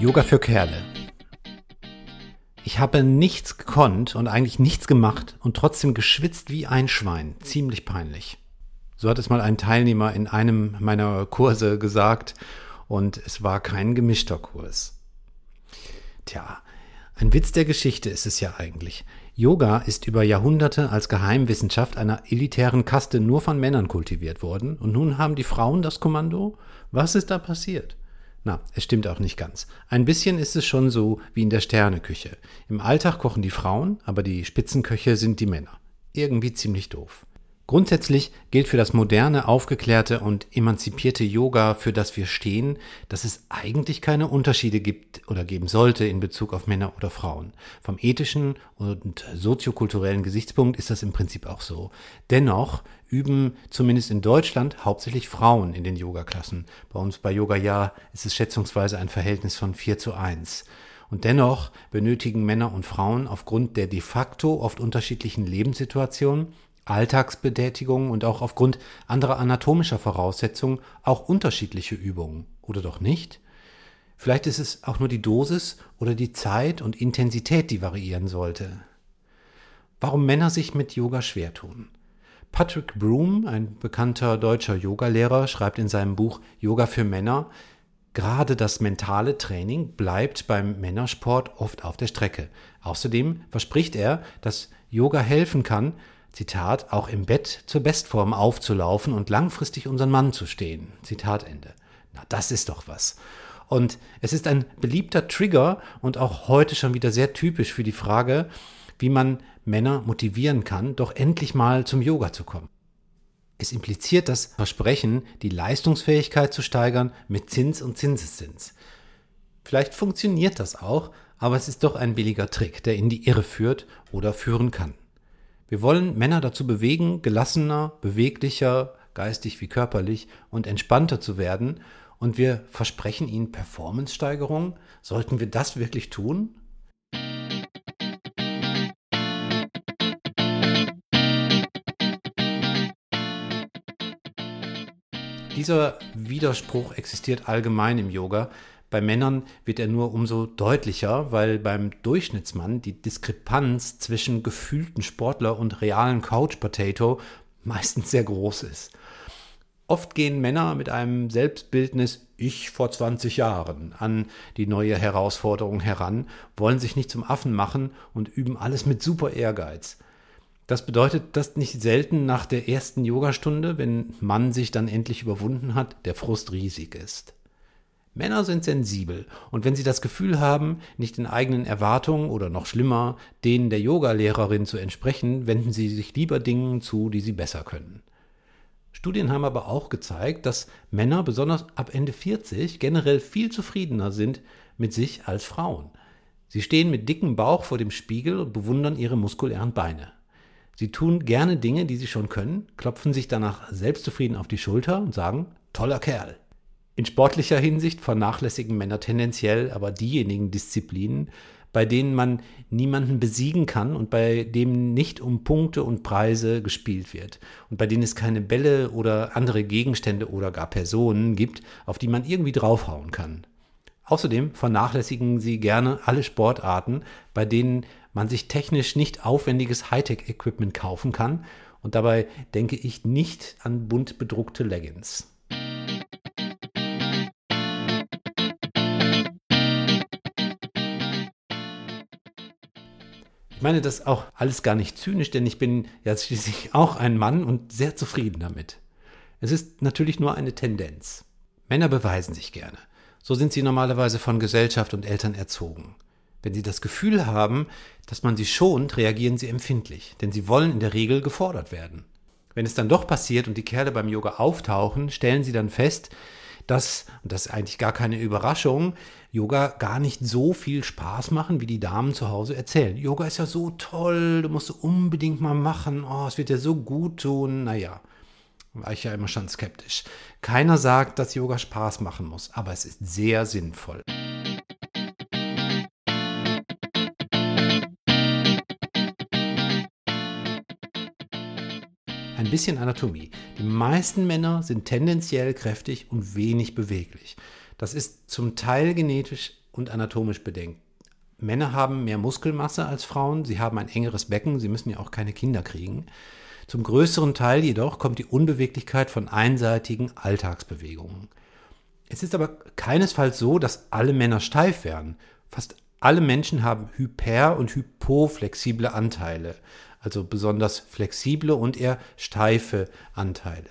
Yoga für Kerle. Ich habe nichts gekonnt und eigentlich nichts gemacht und trotzdem geschwitzt wie ein Schwein. Ziemlich peinlich. So hat es mal ein Teilnehmer in einem meiner Kurse gesagt und es war kein gemischter Kurs. Tja, ein Witz der Geschichte ist es ja eigentlich. Yoga ist über Jahrhunderte als Geheimwissenschaft einer elitären Kaste nur von Männern kultiviert worden und nun haben die Frauen das Kommando? Was ist da passiert? Na, es stimmt auch nicht ganz. Ein bisschen ist es schon so wie in der Sterneküche. Im Alltag kochen die Frauen, aber die Spitzenköche sind die Männer. Irgendwie ziemlich doof. Grundsätzlich gilt für das moderne, aufgeklärte und emanzipierte Yoga, für das wir stehen, dass es eigentlich keine Unterschiede gibt oder geben sollte in Bezug auf Männer oder Frauen. Vom ethischen und soziokulturellen Gesichtspunkt ist das im Prinzip auch so. Dennoch üben zumindest in Deutschland hauptsächlich Frauen in den Yoga-Klassen. Bei uns bei Yoga Ja ist es schätzungsweise ein Verhältnis von 4 zu 1. Und dennoch benötigen Männer und Frauen aufgrund der de facto oft unterschiedlichen Lebenssituationen Alltagsbetätigungen und auch aufgrund anderer anatomischer Voraussetzungen auch unterschiedliche Übungen, oder doch nicht? Vielleicht ist es auch nur die Dosis oder die Zeit und Intensität, die variieren sollte. Warum Männer sich mit Yoga schwer tun? Patrick Broom, ein bekannter deutscher Yogalehrer, schreibt in seinem Buch Yoga für Männer, gerade das mentale Training bleibt beim Männersport oft auf der Strecke. Außerdem verspricht er, dass Yoga helfen kann, Zitat, auch im Bett zur Bestform aufzulaufen und langfristig unseren Mann zu stehen. Zitat Ende. Na, das ist doch was. Und es ist ein beliebter Trigger und auch heute schon wieder sehr typisch für die Frage, wie man Männer motivieren kann, doch endlich mal zum Yoga zu kommen. Es impliziert das Versprechen, die Leistungsfähigkeit zu steigern mit Zins und Zinseszins. Vielleicht funktioniert das auch, aber es ist doch ein billiger Trick, der in die Irre führt oder führen kann. Wir wollen Männer dazu bewegen, gelassener, beweglicher, geistig wie körperlich und entspannter zu werden. Und wir versprechen ihnen Performance-Steigerung. Sollten wir das wirklich tun? Dieser Widerspruch existiert allgemein im Yoga, bei Männern wird er nur umso deutlicher, weil beim Durchschnittsmann die Diskrepanz zwischen gefühlten Sportler und realen Couch Potato meistens sehr groß ist. Oft gehen Männer mit einem Selbstbildnis Ich vor 20 Jahren an die neue Herausforderung heran, wollen sich nicht zum Affen machen und üben alles mit super Ehrgeiz. Das bedeutet, dass nicht selten nach der ersten Yogastunde, wenn Mann sich dann endlich überwunden hat, der Frust riesig ist. Männer sind sensibel und wenn sie das Gefühl haben, nicht den eigenen Erwartungen oder noch schlimmer, denen der Yogalehrerin zu entsprechen, wenden sie sich lieber Dingen zu, die sie besser können. Studien haben aber auch gezeigt, dass Männer besonders ab Ende 40 generell viel zufriedener sind mit sich als Frauen. Sie stehen mit dickem Bauch vor dem Spiegel und bewundern ihre muskulären Beine. Sie tun gerne Dinge, die sie schon können, klopfen sich danach selbstzufrieden auf die Schulter und sagen, toller Kerl. In sportlicher Hinsicht vernachlässigen Männer tendenziell aber diejenigen Disziplinen, bei denen man niemanden besiegen kann und bei dem nicht um Punkte und Preise gespielt wird und bei denen es keine Bälle oder andere Gegenstände oder gar Personen gibt, auf die man irgendwie draufhauen kann. Außerdem vernachlässigen sie gerne alle Sportarten, bei denen man sich technisch nicht aufwendiges Hightech-Equipment kaufen kann und dabei denke ich nicht an bunt bedruckte Leggings. Ich meine das auch alles gar nicht zynisch, denn ich bin ja schließlich auch ein Mann und sehr zufrieden damit. Es ist natürlich nur eine Tendenz. Männer beweisen sich gerne. So sind sie normalerweise von Gesellschaft und Eltern erzogen. Wenn sie das Gefühl haben, dass man sie schont, reagieren sie empfindlich, denn sie wollen in der Regel gefordert werden. Wenn es dann doch passiert und die Kerle beim Yoga auftauchen, stellen sie dann fest, dass, und das ist eigentlich gar keine Überraschung, Yoga gar nicht so viel Spaß machen, wie die Damen zu Hause erzählen. Yoga ist ja so toll, du musst unbedingt mal machen, oh, es wird dir so gut tun. Naja, war ich ja immer schon skeptisch. Keiner sagt, dass Yoga Spaß machen muss, aber es ist sehr sinnvoll. Ein bisschen Anatomie. Die meisten Männer sind tendenziell kräftig und wenig beweglich. Das ist zum Teil genetisch und anatomisch bedenkt. Männer haben mehr Muskelmasse als Frauen, sie haben ein engeres Becken, sie müssen ja auch keine Kinder kriegen. Zum größeren Teil jedoch kommt die Unbeweglichkeit von einseitigen Alltagsbewegungen. Es ist aber keinesfalls so, dass alle Männer steif werden. Fast alle Menschen haben hyper- und hypoflexible Anteile, also besonders flexible und eher steife Anteile.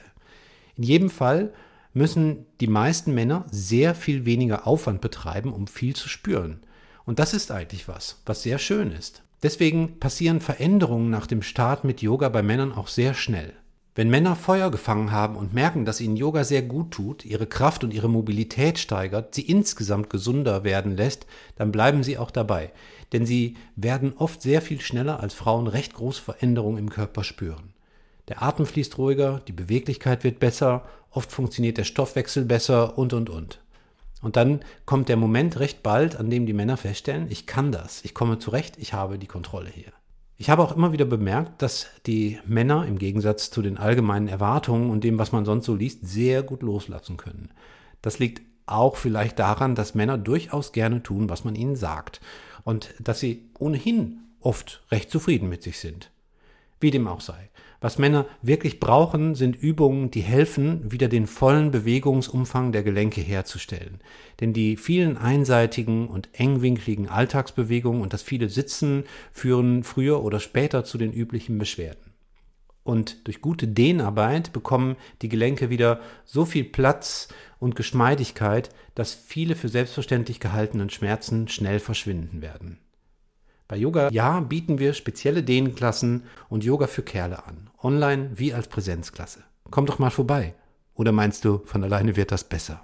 In jedem Fall müssen die meisten Männer sehr viel weniger Aufwand betreiben, um viel zu spüren. Und das ist eigentlich was, was sehr schön ist. Deswegen passieren Veränderungen nach dem Start mit Yoga bei Männern auch sehr schnell. Wenn Männer Feuer gefangen haben und merken, dass ihnen Yoga sehr gut tut, ihre Kraft und ihre Mobilität steigert, sie insgesamt gesunder werden lässt, dann bleiben sie auch dabei. Denn sie werden oft sehr viel schneller als Frauen recht große Veränderungen im Körper spüren. Der Atem fließt ruhiger, die Beweglichkeit wird besser, oft funktioniert der Stoffwechsel besser und, und, und. Und dann kommt der Moment recht bald, an dem die Männer feststellen, ich kann das, ich komme zurecht, ich habe die Kontrolle hier. Ich habe auch immer wieder bemerkt, dass die Männer im Gegensatz zu den allgemeinen Erwartungen und dem, was man sonst so liest, sehr gut loslassen können. Das liegt auch vielleicht daran, dass Männer durchaus gerne tun, was man ihnen sagt und dass sie ohnehin oft recht zufrieden mit sich sind. Wie dem auch sei. Was Männer wirklich brauchen, sind Übungen, die helfen, wieder den vollen Bewegungsumfang der Gelenke herzustellen. Denn die vielen einseitigen und engwinkligen Alltagsbewegungen und das viele Sitzen führen früher oder später zu den üblichen Beschwerden. Und durch gute Dehnarbeit bekommen die Gelenke wieder so viel Platz und Geschmeidigkeit, dass viele für selbstverständlich gehaltenen Schmerzen schnell verschwinden werden. Bei Yoga Ja bieten wir spezielle Dehnklassen und Yoga für Kerle an, online wie als Präsenzklasse. Komm doch mal vorbei. Oder meinst du, von alleine wird das besser?